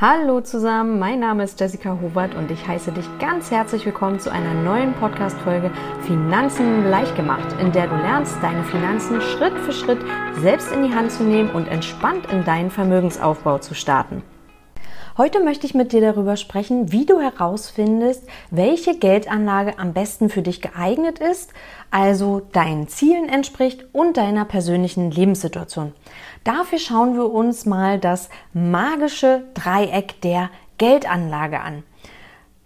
Hallo zusammen, mein Name ist Jessica Hubert und ich heiße dich ganz herzlich willkommen zu einer neuen Podcast-Folge Finanzen leicht gemacht, in der du lernst, deine Finanzen Schritt für Schritt selbst in die Hand zu nehmen und entspannt in deinen Vermögensaufbau zu starten. Heute möchte ich mit dir darüber sprechen, wie du herausfindest, welche Geldanlage am besten für dich geeignet ist, also deinen Zielen entspricht und deiner persönlichen Lebenssituation. Dafür schauen wir uns mal das magische Dreieck der Geldanlage an.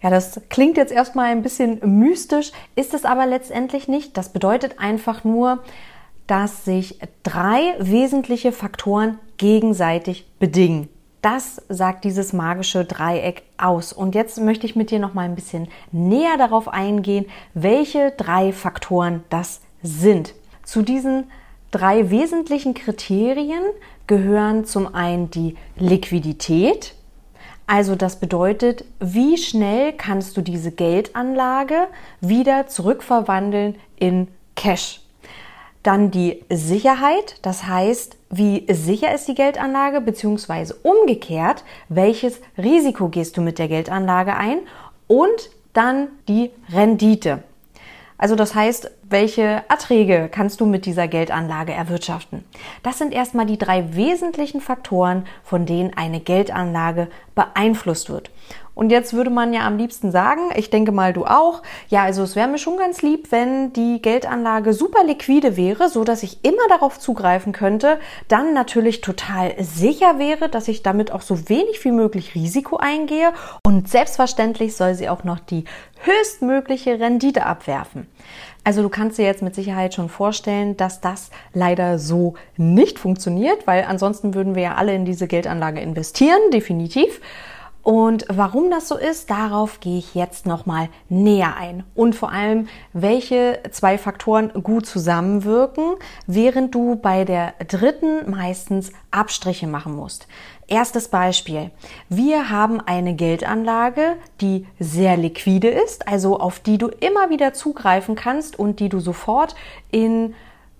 Ja, das klingt jetzt erstmal ein bisschen mystisch, ist es aber letztendlich nicht. Das bedeutet einfach nur, dass sich drei wesentliche Faktoren gegenseitig bedingen. Das sagt dieses magische Dreieck aus. Und jetzt möchte ich mit dir noch mal ein bisschen näher darauf eingehen, welche drei Faktoren das sind. Zu diesen drei wesentlichen Kriterien gehören zum einen die Liquidität. Also das bedeutet, wie schnell kannst du diese Geldanlage wieder zurückverwandeln in Cash. Dann die Sicherheit, das heißt, wie sicher ist die Geldanlage, beziehungsweise umgekehrt, welches Risiko gehst du mit der Geldanlage ein und dann die Rendite. Also das heißt, welche Erträge kannst du mit dieser Geldanlage erwirtschaften? Das sind erstmal die drei wesentlichen Faktoren, von denen eine Geldanlage beeinflusst wird. Und jetzt würde man ja am liebsten sagen, ich denke mal du auch, ja, also es wäre mir schon ganz lieb, wenn die Geldanlage super liquide wäre, so dass ich immer darauf zugreifen könnte, dann natürlich total sicher wäre, dass ich damit auch so wenig wie möglich Risiko eingehe und selbstverständlich soll sie auch noch die höchstmögliche Rendite abwerfen. Also du kannst dir jetzt mit Sicherheit schon vorstellen, dass das leider so nicht funktioniert, weil ansonsten würden wir ja alle in diese Geldanlage investieren, definitiv. Und warum das so ist, darauf gehe ich jetzt nochmal näher ein. Und vor allem, welche zwei Faktoren gut zusammenwirken, während du bei der dritten meistens Abstriche machen musst. Erstes Beispiel. Wir haben eine Geldanlage, die sehr liquide ist, also auf die du immer wieder zugreifen kannst und die du sofort in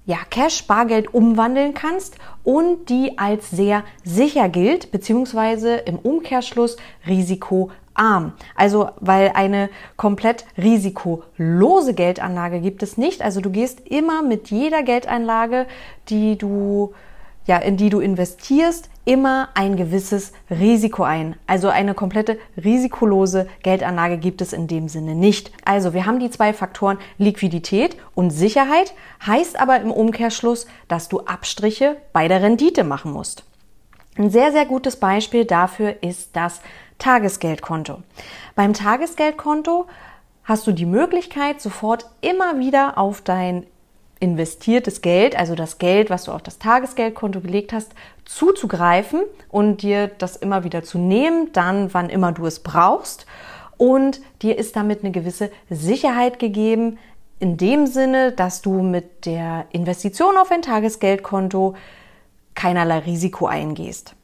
ja, Cash, Bargeld umwandeln kannst und die als sehr sicher gilt, beziehungsweise im Umkehrschluss risikoarm. Also, weil eine komplett risikolose Geldanlage gibt es nicht. Also, du gehst immer mit jeder Geldeinlage, die du ja, in die du investierst, immer ein gewisses Risiko ein. Also eine komplette risikolose Geldanlage gibt es in dem Sinne nicht. Also wir haben die zwei Faktoren Liquidität und Sicherheit, heißt aber im Umkehrschluss, dass du Abstriche bei der Rendite machen musst. Ein sehr, sehr gutes Beispiel dafür ist das Tagesgeldkonto. Beim Tagesgeldkonto hast du die Möglichkeit, sofort immer wieder auf dein investiertes Geld, also das Geld, was du auf das Tagesgeldkonto gelegt hast, zuzugreifen und dir das immer wieder zu nehmen, dann wann immer du es brauchst. Und dir ist damit eine gewisse Sicherheit gegeben, in dem Sinne, dass du mit der Investition auf ein Tagesgeldkonto keinerlei Risiko eingehst.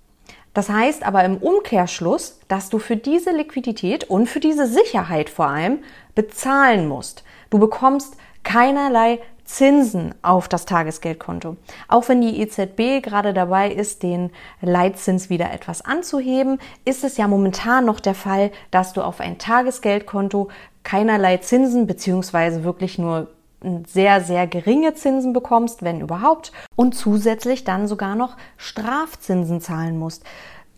Das heißt aber im Umkehrschluss, dass du für diese Liquidität und für diese Sicherheit vor allem bezahlen musst. Du bekommst keinerlei Zinsen auf das Tagesgeldkonto. Auch wenn die EZB gerade dabei ist, den Leitzins wieder etwas anzuheben, ist es ja momentan noch der Fall, dass du auf ein Tagesgeldkonto keinerlei Zinsen beziehungsweise wirklich nur sehr, sehr geringe Zinsen bekommst, wenn überhaupt, und zusätzlich dann sogar noch Strafzinsen zahlen musst.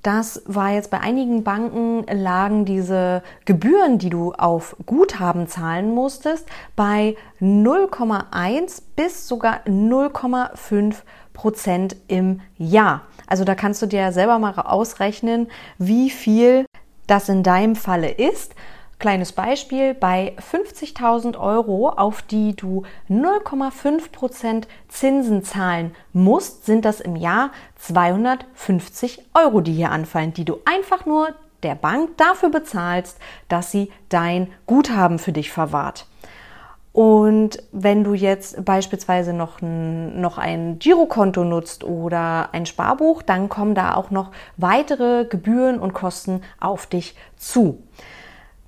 Das war jetzt bei einigen Banken lagen diese Gebühren, die du auf Guthaben zahlen musstest, bei 0,1 bis sogar 0,5 Prozent im Jahr. Also da kannst du dir selber mal ausrechnen, wie viel das in deinem Falle ist. Kleines Beispiel, bei 50.000 Euro, auf die du 0,5% Zinsen zahlen musst, sind das im Jahr 250 Euro, die hier anfallen, die du einfach nur der Bank dafür bezahlst, dass sie dein Guthaben für dich verwahrt. Und wenn du jetzt beispielsweise noch ein, noch ein Girokonto nutzt oder ein Sparbuch, dann kommen da auch noch weitere Gebühren und Kosten auf dich zu.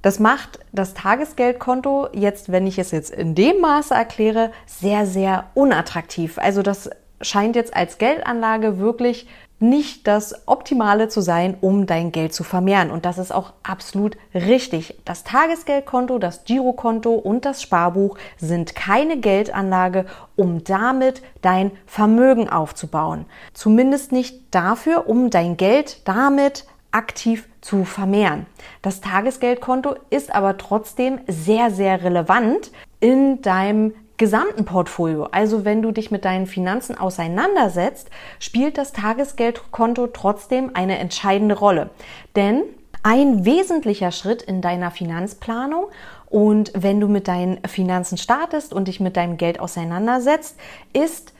Das macht das Tagesgeldkonto jetzt, wenn ich es jetzt in dem Maße erkläre, sehr, sehr unattraktiv. Also das scheint jetzt als Geldanlage wirklich nicht das Optimale zu sein, um dein Geld zu vermehren. Und das ist auch absolut richtig. Das Tagesgeldkonto, das Girokonto und das Sparbuch sind keine Geldanlage, um damit dein Vermögen aufzubauen. Zumindest nicht dafür, um dein Geld damit aktiv zu vermehren. Das Tagesgeldkonto ist aber trotzdem sehr, sehr relevant in deinem gesamten Portfolio. Also wenn du dich mit deinen Finanzen auseinandersetzt, spielt das Tagesgeldkonto trotzdem eine entscheidende Rolle. Denn ein wesentlicher Schritt in deiner Finanzplanung und wenn du mit deinen Finanzen startest und dich mit deinem Geld auseinandersetzt, ist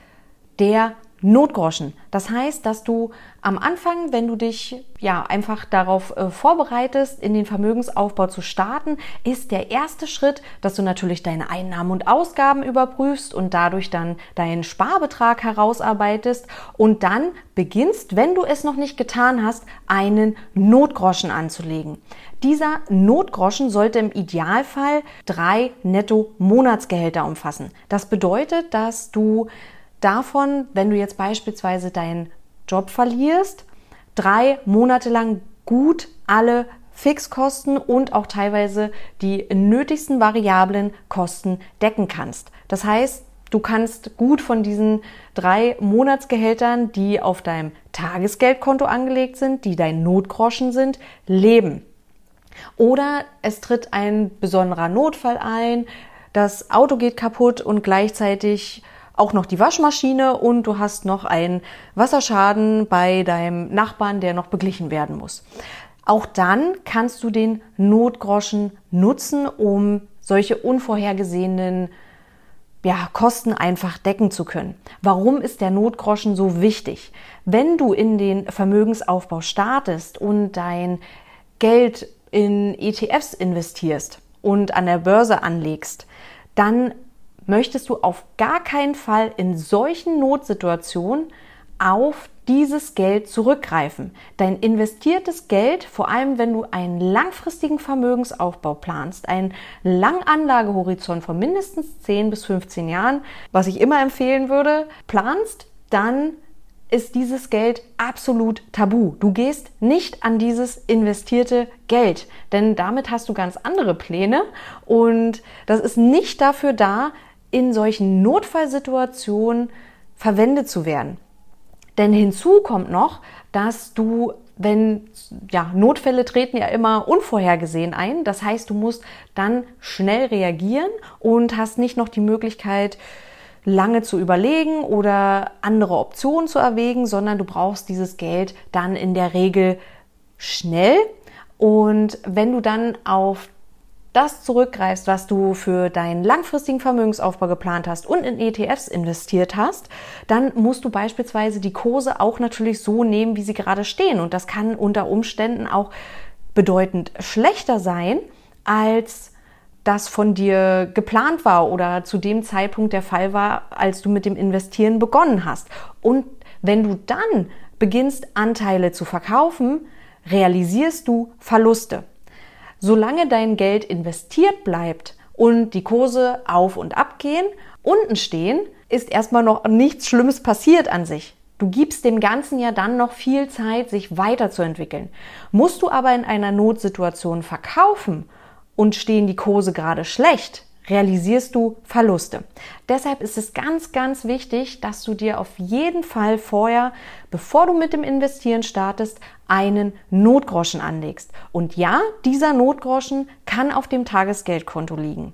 der Notgroschen. Das heißt, dass du am Anfang, wenn du dich ja einfach darauf äh, vorbereitest, in den Vermögensaufbau zu starten, ist der erste Schritt, dass du natürlich deine Einnahmen und Ausgaben überprüfst und dadurch dann deinen Sparbetrag herausarbeitest und dann beginnst, wenn du es noch nicht getan hast, einen Notgroschen anzulegen. Dieser Notgroschen sollte im Idealfall drei Netto-Monatsgehälter umfassen. Das bedeutet, dass du davon, wenn du jetzt beispielsweise deinen Job verlierst, drei Monate lang gut alle Fixkosten und auch teilweise die nötigsten variablen Kosten decken kannst. Das heißt, du kannst gut von diesen drei Monatsgehältern, die auf deinem Tagesgeldkonto angelegt sind, die dein Notgroschen sind, leben. Oder es tritt ein besonderer Notfall ein, das Auto geht kaputt und gleichzeitig auch noch die Waschmaschine und du hast noch einen Wasserschaden bei deinem Nachbarn, der noch beglichen werden muss. Auch dann kannst du den Notgroschen nutzen, um solche unvorhergesehenen ja, Kosten einfach decken zu können. Warum ist der Notgroschen so wichtig? Wenn du in den Vermögensaufbau startest und dein Geld in ETFs investierst und an der Börse anlegst, dann möchtest du auf gar keinen Fall in solchen Notsituationen auf dieses Geld zurückgreifen. Dein investiertes Geld, vor allem wenn du einen langfristigen Vermögensaufbau planst, einen langen Anlagehorizont von mindestens 10 bis 15 Jahren, was ich immer empfehlen würde, planst, dann ist dieses Geld absolut tabu. Du gehst nicht an dieses investierte Geld, denn damit hast du ganz andere Pläne und das ist nicht dafür da, in solchen Notfallsituationen verwendet zu werden. Denn hinzu kommt noch, dass du, wenn, ja, Notfälle treten ja immer unvorhergesehen ein. Das heißt, du musst dann schnell reagieren und hast nicht noch die Möglichkeit, lange zu überlegen oder andere Optionen zu erwägen, sondern du brauchst dieses Geld dann in der Regel schnell. Und wenn du dann auf das zurückgreifst, was du für deinen langfristigen Vermögensaufbau geplant hast und in ETFs investiert hast, dann musst du beispielsweise die Kurse auch natürlich so nehmen, wie sie gerade stehen. Und das kann unter Umständen auch bedeutend schlechter sein, als das von dir geplant war oder zu dem Zeitpunkt der Fall war, als du mit dem Investieren begonnen hast. Und wenn du dann beginnst, Anteile zu verkaufen, realisierst du Verluste. Solange dein Geld investiert bleibt und die Kurse auf und ab gehen, unten stehen, ist erstmal noch nichts Schlimmes passiert an sich. Du gibst dem Ganzen ja dann noch viel Zeit, sich weiterzuentwickeln. Musst du aber in einer Notsituation verkaufen und stehen die Kurse gerade schlecht, realisierst du Verluste. Deshalb ist es ganz, ganz wichtig, dass du dir auf jeden Fall vorher, bevor du mit dem Investieren startest, einen Notgroschen anlegst. Und ja, dieser Notgroschen kann auf dem Tagesgeldkonto liegen.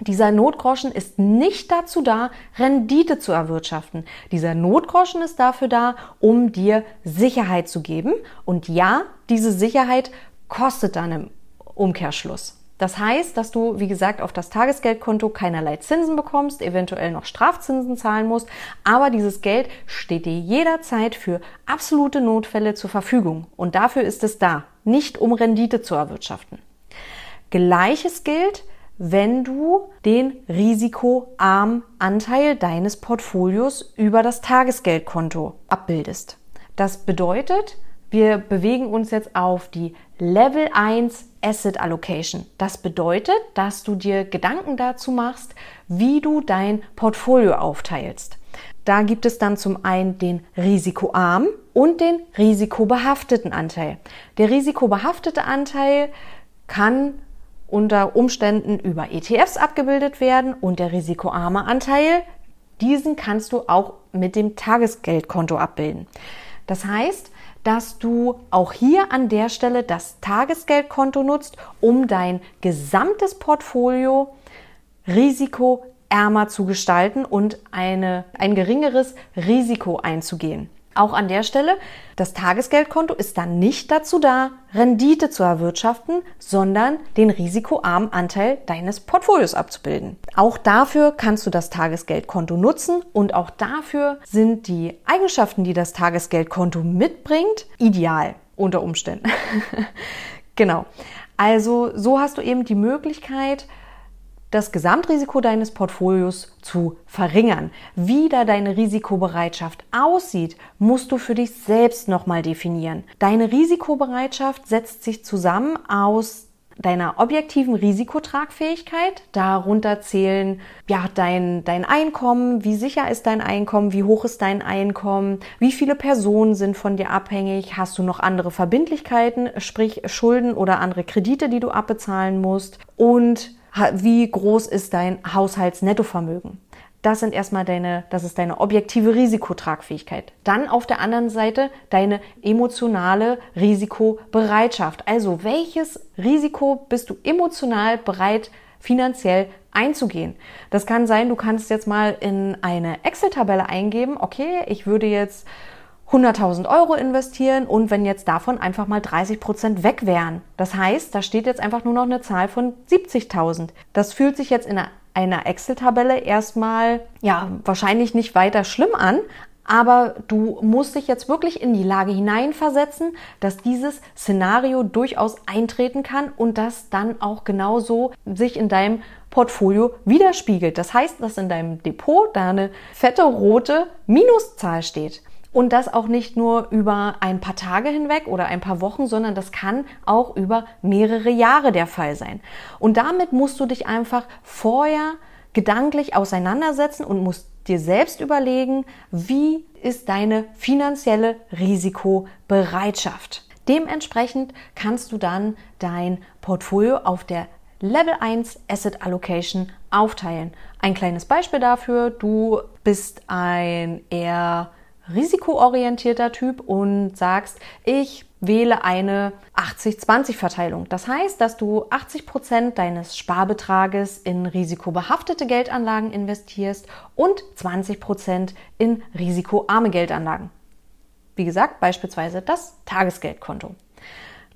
Dieser Notgroschen ist nicht dazu da, Rendite zu erwirtschaften. Dieser Notgroschen ist dafür da, um dir Sicherheit zu geben. Und ja, diese Sicherheit kostet dann im Umkehrschluss. Das heißt, dass du, wie gesagt, auf das Tagesgeldkonto keinerlei Zinsen bekommst, eventuell noch Strafzinsen zahlen musst, aber dieses Geld steht dir jederzeit für absolute Notfälle zur Verfügung. Und dafür ist es da, nicht um Rendite zu erwirtschaften. Gleiches gilt, wenn du den risikoarmen Anteil deines Portfolios über das Tagesgeldkonto abbildest. Das bedeutet, wir bewegen uns jetzt auf die Level 1 Asset Allocation. Das bedeutet, dass du dir Gedanken dazu machst, wie du dein Portfolio aufteilst. Da gibt es dann zum einen den risikoarmen und den risikobehafteten Anteil. Der risikobehaftete Anteil kann unter Umständen über ETFs abgebildet werden und der risikoarme Anteil, diesen kannst du auch mit dem Tagesgeldkonto abbilden. Das heißt, dass du auch hier an der Stelle das Tagesgeldkonto nutzt, um dein gesamtes Portfolio risikoärmer zu gestalten und eine, ein geringeres Risiko einzugehen. Auch an der Stelle, das Tagesgeldkonto ist dann nicht dazu da, Rendite zu erwirtschaften, sondern den risikoarmen Anteil deines Portfolios abzubilden. Auch dafür kannst du das Tagesgeldkonto nutzen und auch dafür sind die Eigenschaften, die das Tagesgeldkonto mitbringt, ideal unter Umständen. genau. Also so hast du eben die Möglichkeit, das Gesamtrisiko deines Portfolios zu verringern. Wie da deine Risikobereitschaft aussieht, musst du für dich selbst nochmal definieren. Deine Risikobereitschaft setzt sich zusammen aus deiner objektiven Risikotragfähigkeit. Darunter zählen ja dein, dein Einkommen, wie sicher ist dein Einkommen, wie hoch ist dein Einkommen, wie viele Personen sind von dir abhängig, hast du noch andere Verbindlichkeiten, sprich Schulden oder andere Kredite, die du abbezahlen musst und wie groß ist dein Haushaltsnettovermögen. Das sind erstmal deine, das ist deine objektive Risikotragfähigkeit. Dann auf der anderen Seite deine emotionale Risikobereitschaft. Also welches Risiko bist du emotional bereit, finanziell einzugehen? Das kann sein, du kannst jetzt mal in eine Excel-Tabelle eingeben, okay, ich würde jetzt 100.000 Euro investieren und wenn jetzt davon einfach mal 30 Prozent weg wären. Das heißt, da steht jetzt einfach nur noch eine Zahl von 70.000. Das fühlt sich jetzt in einer Excel-Tabelle erstmal, ja, wahrscheinlich nicht weiter schlimm an, aber du musst dich jetzt wirklich in die Lage hineinversetzen, dass dieses Szenario durchaus eintreten kann und das dann auch genauso sich in deinem Portfolio widerspiegelt. Das heißt, dass in deinem Depot da eine fette rote Minuszahl steht. Und das auch nicht nur über ein paar Tage hinweg oder ein paar Wochen, sondern das kann auch über mehrere Jahre der Fall sein. Und damit musst du dich einfach vorher gedanklich auseinandersetzen und musst dir selbst überlegen, wie ist deine finanzielle Risikobereitschaft. Dementsprechend kannst du dann dein Portfolio auf der Level 1 Asset Allocation aufteilen. Ein kleines Beispiel dafür, du bist ein eher risikoorientierter Typ und sagst, ich wähle eine 80-20-Verteilung. Das heißt, dass du 80 Prozent deines Sparbetrages in risikobehaftete Geldanlagen investierst und 20 Prozent in risikoarme Geldanlagen. Wie gesagt, beispielsweise das Tagesgeldkonto.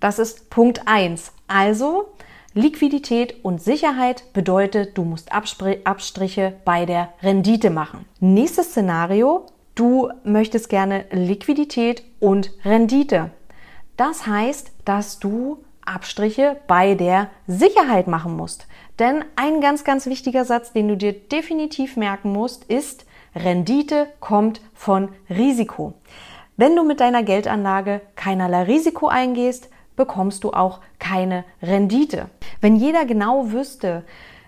Das ist Punkt 1. Also Liquidität und Sicherheit bedeutet, du musst Abstriche bei der Rendite machen. Nächstes Szenario, Du möchtest gerne Liquidität und Rendite. Das heißt, dass du Abstriche bei der Sicherheit machen musst. Denn ein ganz, ganz wichtiger Satz, den du dir definitiv merken musst, ist, Rendite kommt von Risiko. Wenn du mit deiner Geldanlage keinerlei Risiko eingehst, bekommst du auch keine Rendite. Wenn jeder genau wüsste,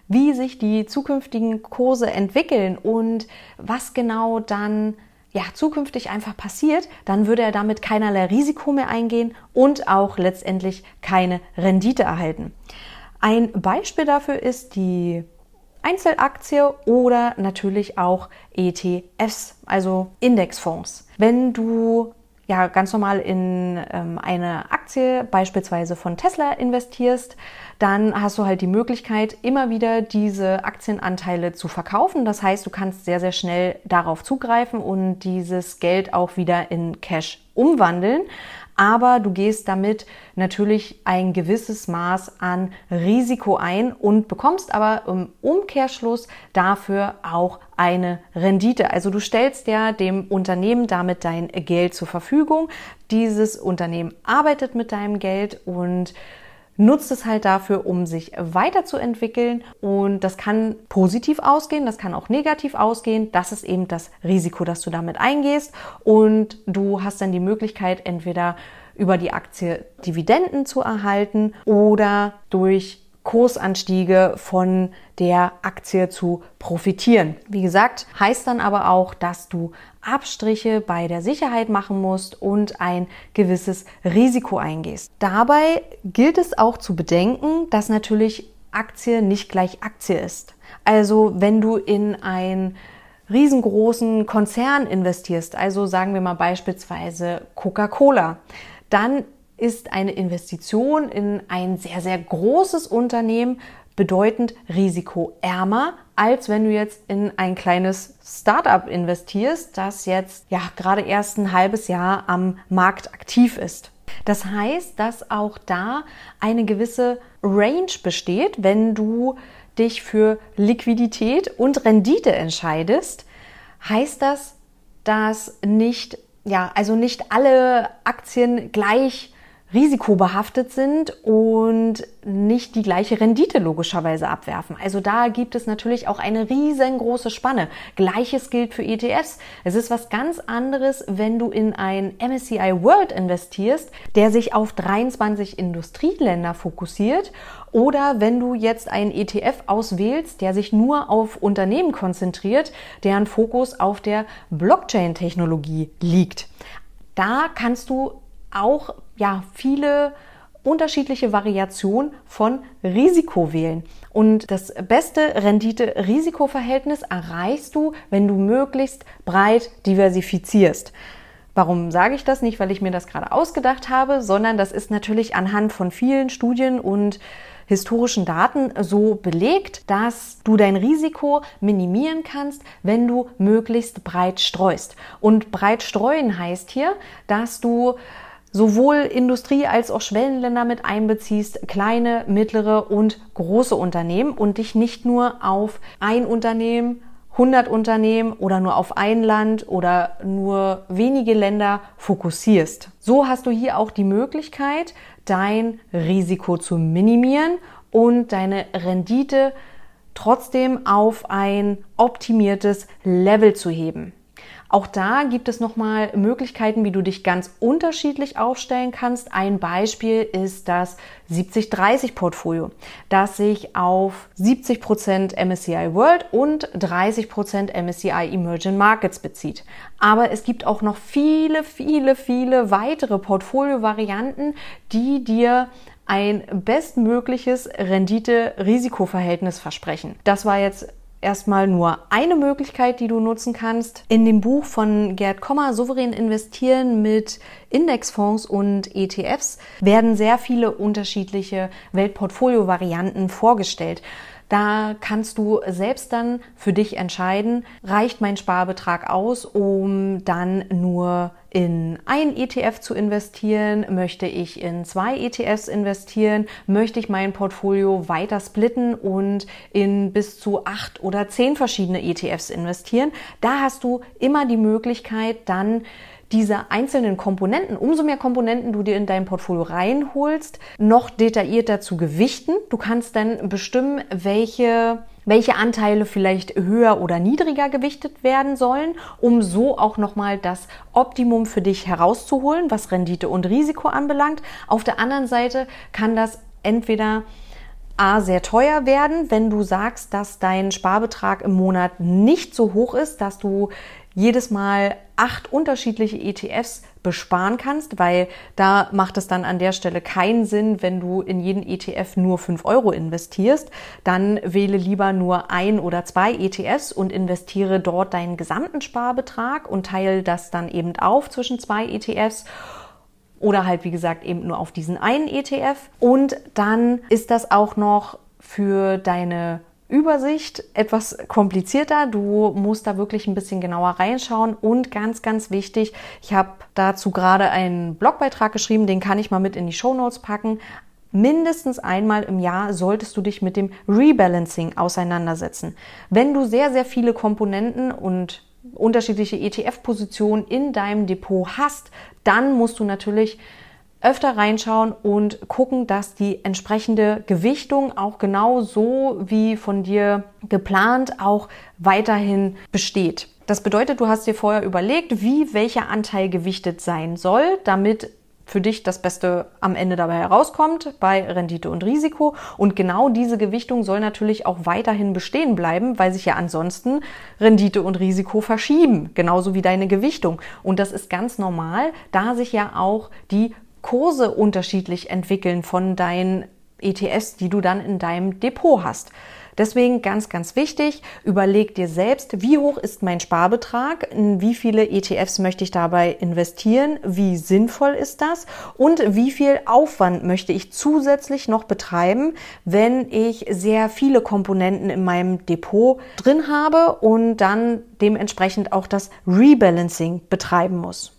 wie sich die zukünftigen Kurse entwickeln und was genau dann ja, zukünftig einfach passiert, dann würde er damit keinerlei Risiko mehr eingehen und auch letztendlich keine Rendite erhalten. Ein Beispiel dafür ist die Einzelaktie oder natürlich auch ETFs, also Indexfonds. Wenn du ja ganz normal in ähm, eine Aktie beispielsweise von Tesla investierst, dann hast du halt die Möglichkeit, immer wieder diese Aktienanteile zu verkaufen. Das heißt, du kannst sehr, sehr schnell darauf zugreifen und dieses Geld auch wieder in Cash umwandeln aber du gehst damit natürlich ein gewisses Maß an Risiko ein und bekommst aber im Umkehrschluss dafür auch eine Rendite. Also du stellst ja dem Unternehmen damit dein Geld zur Verfügung. Dieses Unternehmen arbeitet mit deinem Geld und nutzt es halt dafür, um sich weiterzuentwickeln. Und das kann positiv ausgehen, das kann auch negativ ausgehen. Das ist eben das Risiko, das du damit eingehst. Und du hast dann die Möglichkeit, entweder über die Aktie Dividenden zu erhalten oder durch Kursanstiege von der Aktie zu profitieren. Wie gesagt, heißt dann aber auch, dass du Abstriche bei der Sicherheit machen musst und ein gewisses Risiko eingehst. Dabei gilt es auch zu bedenken, dass natürlich Aktie nicht gleich Aktie ist. Also wenn du in ein riesengroßen Konzern investierst, also sagen wir mal beispielsweise Coca-Cola, dann ist eine Investition in ein sehr, sehr großes Unternehmen bedeutend risikoärmer, als wenn du jetzt in ein kleines Startup investierst, das jetzt ja gerade erst ein halbes Jahr am Markt aktiv ist. Das heißt, dass auch da eine gewisse Range besteht, wenn du dich für Liquidität und Rendite entscheidest, heißt das, dass nicht, ja, also nicht alle Aktien gleich risikobehaftet sind und nicht die gleiche Rendite logischerweise abwerfen. Also da gibt es natürlich auch eine riesengroße Spanne. Gleiches gilt für ETFs. Es ist was ganz anderes, wenn du in ein MSCI World investierst, der sich auf 23 Industrieländer fokussiert oder wenn du jetzt einen ETF auswählst, der sich nur auf Unternehmen konzentriert, deren Fokus auf der Blockchain-Technologie liegt. Da kannst du auch ja, viele unterschiedliche Variationen von Risiko wählen. Und das beste Rendite-Risiko-Verhältnis erreichst du, wenn du möglichst breit diversifizierst. Warum sage ich das? Nicht, weil ich mir das gerade ausgedacht habe, sondern das ist natürlich anhand von vielen Studien und historischen Daten so belegt, dass du dein Risiko minimieren kannst, wenn du möglichst breit streust. Und breit streuen heißt hier, dass du sowohl Industrie als auch Schwellenländer mit einbeziehst, kleine, mittlere und große Unternehmen und dich nicht nur auf ein Unternehmen 100 Unternehmen oder nur auf ein Land oder nur wenige Länder fokussierst. So hast du hier auch die Möglichkeit, dein Risiko zu minimieren und deine Rendite trotzdem auf ein optimiertes Level zu heben. Auch da gibt es nochmal Möglichkeiten, wie du dich ganz unterschiedlich aufstellen kannst. Ein Beispiel ist das 70-30 Portfolio, das sich auf 70 Prozent MSCI World und 30 Prozent MSCI Emerging Markets bezieht. Aber es gibt auch noch viele, viele, viele weitere Portfolio-Varianten, die dir ein bestmögliches Rendite-Risiko-Verhältnis versprechen. Das war jetzt erstmal nur eine Möglichkeit, die du nutzen kannst. In dem Buch von Gerd Kommer, Souverän investieren mit Indexfonds und ETFs, werden sehr viele unterschiedliche Weltportfolio-Varianten vorgestellt. Da kannst du selbst dann für dich entscheiden, reicht mein Sparbetrag aus, um dann nur in ein ETF zu investieren? Möchte ich in zwei ETFs investieren? Möchte ich mein Portfolio weiter splitten und in bis zu acht oder zehn verschiedene ETFs investieren? Da hast du immer die Möglichkeit, dann diese einzelnen Komponenten, umso mehr Komponenten du dir in dein Portfolio reinholst, noch detaillierter zu gewichten. Du kannst dann bestimmen, welche welche Anteile vielleicht höher oder niedriger gewichtet werden sollen, um so auch nochmal das Optimum für dich herauszuholen, was Rendite und Risiko anbelangt. Auf der anderen Seite kann das entweder A sehr teuer werden, wenn du sagst, dass dein Sparbetrag im Monat nicht so hoch ist, dass du jedes Mal acht unterschiedliche ETFs besparen kannst, weil da macht es dann an der Stelle keinen Sinn, wenn du in jeden ETF nur fünf Euro investierst. Dann wähle lieber nur ein oder zwei ETFs und investiere dort deinen gesamten Sparbetrag und teile das dann eben auf zwischen zwei ETFs oder halt wie gesagt eben nur auf diesen einen ETF. Und dann ist das auch noch für deine Übersicht etwas komplizierter. Du musst da wirklich ein bisschen genauer reinschauen und ganz, ganz wichtig, ich habe dazu gerade einen Blogbeitrag geschrieben, den kann ich mal mit in die Show Notes packen. Mindestens einmal im Jahr solltest du dich mit dem Rebalancing auseinandersetzen. Wenn du sehr, sehr viele Komponenten und unterschiedliche ETF-Positionen in deinem Depot hast, dann musst du natürlich öfter reinschauen und gucken, dass die entsprechende Gewichtung auch genau so wie von dir geplant auch weiterhin besteht. Das bedeutet, du hast dir vorher überlegt, wie welcher Anteil gewichtet sein soll, damit für dich das Beste am Ende dabei herauskommt bei Rendite und Risiko. Und genau diese Gewichtung soll natürlich auch weiterhin bestehen bleiben, weil sich ja ansonsten Rendite und Risiko verschieben, genauso wie deine Gewichtung. Und das ist ganz normal, da sich ja auch die Kurse unterschiedlich entwickeln von deinen ETFs, die du dann in deinem Depot hast. Deswegen ganz, ganz wichtig, überleg dir selbst, wie hoch ist mein Sparbetrag, in wie viele ETFs möchte ich dabei investieren, wie sinnvoll ist das und wie viel Aufwand möchte ich zusätzlich noch betreiben, wenn ich sehr viele Komponenten in meinem Depot drin habe und dann dementsprechend auch das Rebalancing betreiben muss.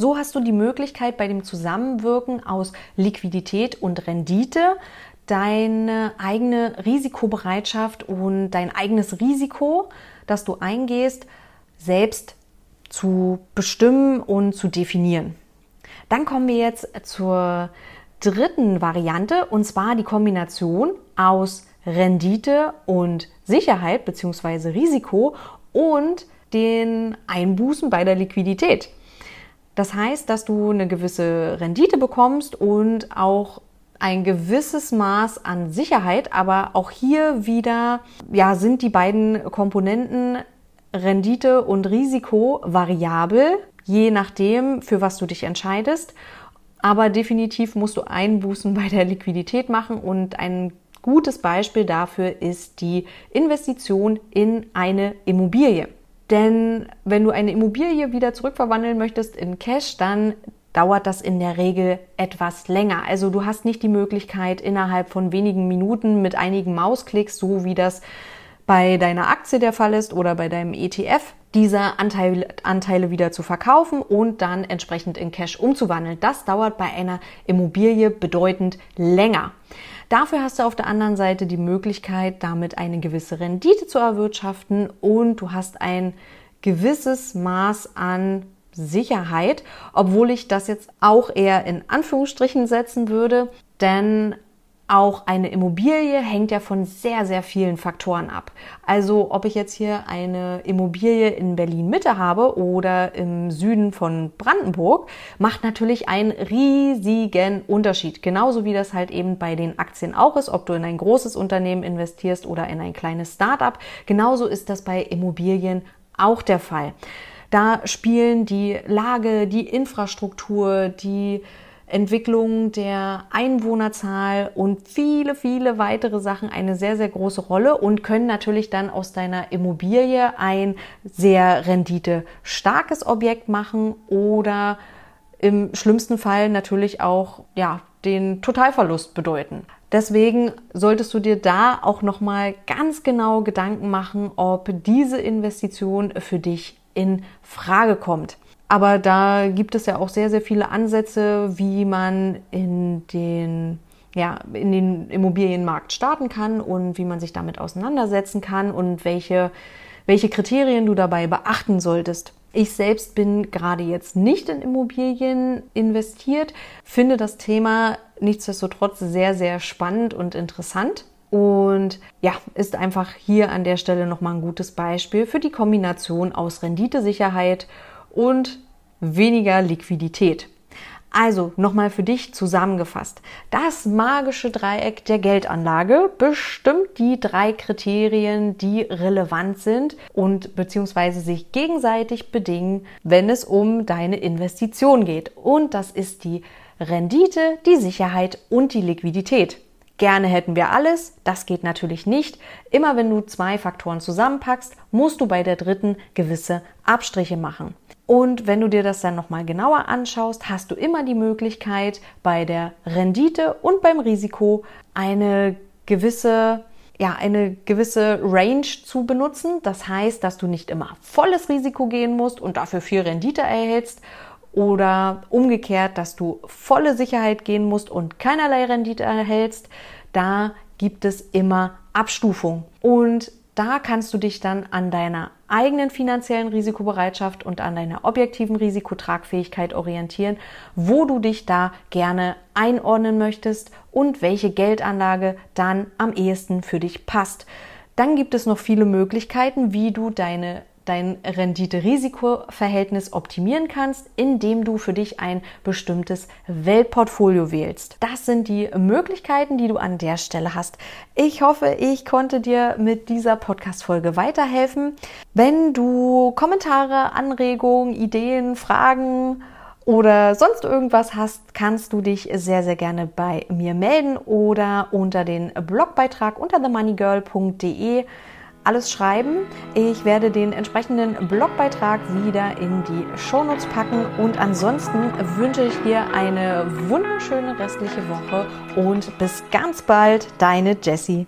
So hast du die Möglichkeit bei dem Zusammenwirken aus Liquidität und Rendite deine eigene Risikobereitschaft und dein eigenes Risiko, das du eingehst, selbst zu bestimmen und zu definieren. Dann kommen wir jetzt zur dritten Variante und zwar die Kombination aus Rendite und Sicherheit bzw. Risiko und den Einbußen bei der Liquidität. Das heißt, dass du eine gewisse Rendite bekommst und auch ein gewisses Maß an Sicherheit, aber auch hier wieder ja, sind die beiden Komponenten Rendite und Risiko variabel, je nachdem, für was du dich entscheidest. Aber definitiv musst du Einbußen bei der Liquidität machen und ein gutes Beispiel dafür ist die Investition in eine Immobilie. Denn wenn du eine Immobilie wieder zurückverwandeln möchtest in Cash, dann dauert das in der Regel etwas länger. Also du hast nicht die Möglichkeit, innerhalb von wenigen Minuten mit einigen Mausklicks, so wie das bei deiner Aktie der Fall ist oder bei deinem ETF, diese Anteile, Anteile wieder zu verkaufen und dann entsprechend in Cash umzuwandeln. Das dauert bei einer Immobilie bedeutend länger. Dafür hast du auf der anderen Seite die Möglichkeit, damit eine gewisse Rendite zu erwirtschaften und du hast ein gewisses Maß an Sicherheit, obwohl ich das jetzt auch eher in Anführungsstrichen setzen würde, denn auch eine Immobilie hängt ja von sehr, sehr vielen Faktoren ab. Also ob ich jetzt hier eine Immobilie in Berlin Mitte habe oder im Süden von Brandenburg, macht natürlich einen riesigen Unterschied. Genauso wie das halt eben bei den Aktien auch ist, ob du in ein großes Unternehmen investierst oder in ein kleines Start-up. Genauso ist das bei Immobilien auch der Fall. Da spielen die Lage, die Infrastruktur, die Entwicklung der Einwohnerzahl und viele, viele weitere Sachen eine sehr, sehr große Rolle und können natürlich dann aus deiner Immobilie ein sehr renditestarkes Objekt machen oder im schlimmsten Fall natürlich auch, ja, den Totalverlust bedeuten. Deswegen solltest du dir da auch nochmal ganz genau Gedanken machen, ob diese Investition für dich in Frage kommt. Aber da gibt es ja auch sehr, sehr viele Ansätze, wie man in den ja, in den Immobilienmarkt starten kann und wie man sich damit auseinandersetzen kann und welche, welche Kriterien du dabei beachten solltest. Ich selbst bin gerade jetzt nicht in Immobilien investiert, finde das Thema nichtsdestotrotz sehr, sehr spannend und interessant. Und ja, ist einfach hier an der Stelle nochmal ein gutes Beispiel für die Kombination aus Renditesicherheit und weniger Liquidität. Also nochmal für dich zusammengefasst. Das magische Dreieck der Geldanlage bestimmt die drei Kriterien, die relevant sind und beziehungsweise sich gegenseitig bedingen, wenn es um deine Investition geht. Und das ist die Rendite, die Sicherheit und die Liquidität. Gerne hätten wir alles, das geht natürlich nicht. Immer wenn du zwei Faktoren zusammenpackst, musst du bei der dritten gewisse Abstriche machen. Und wenn du dir das dann nochmal genauer anschaust, hast du immer die Möglichkeit, bei der Rendite und beim Risiko eine gewisse ja, eine gewisse Range zu benutzen. Das heißt, dass du nicht immer volles Risiko gehen musst und dafür viel Rendite erhältst oder umgekehrt, dass du volle Sicherheit gehen musst und keinerlei Rendite erhältst, da gibt es immer Abstufung. Und da kannst du dich dann an deiner eigenen finanziellen Risikobereitschaft und an deiner objektiven Risikotragfähigkeit orientieren, wo du dich da gerne einordnen möchtest und welche Geldanlage dann am ehesten für dich passt. Dann gibt es noch viele Möglichkeiten, wie du deine dein Rendite-Risiko-Verhältnis optimieren kannst, indem du für dich ein bestimmtes Weltportfolio wählst. Das sind die Möglichkeiten, die du an der Stelle hast. Ich hoffe, ich konnte dir mit dieser Podcast-Folge weiterhelfen. Wenn du Kommentare, Anregungen, Ideen, Fragen, oder sonst irgendwas hast, kannst du dich sehr, sehr gerne bei mir melden oder unter den Blogbeitrag unter themoneygirl.de alles schreiben. Ich werde den entsprechenden Blogbeitrag wieder in die Shownotes packen und ansonsten wünsche ich dir eine wunderschöne restliche Woche und bis ganz bald, deine Jessie.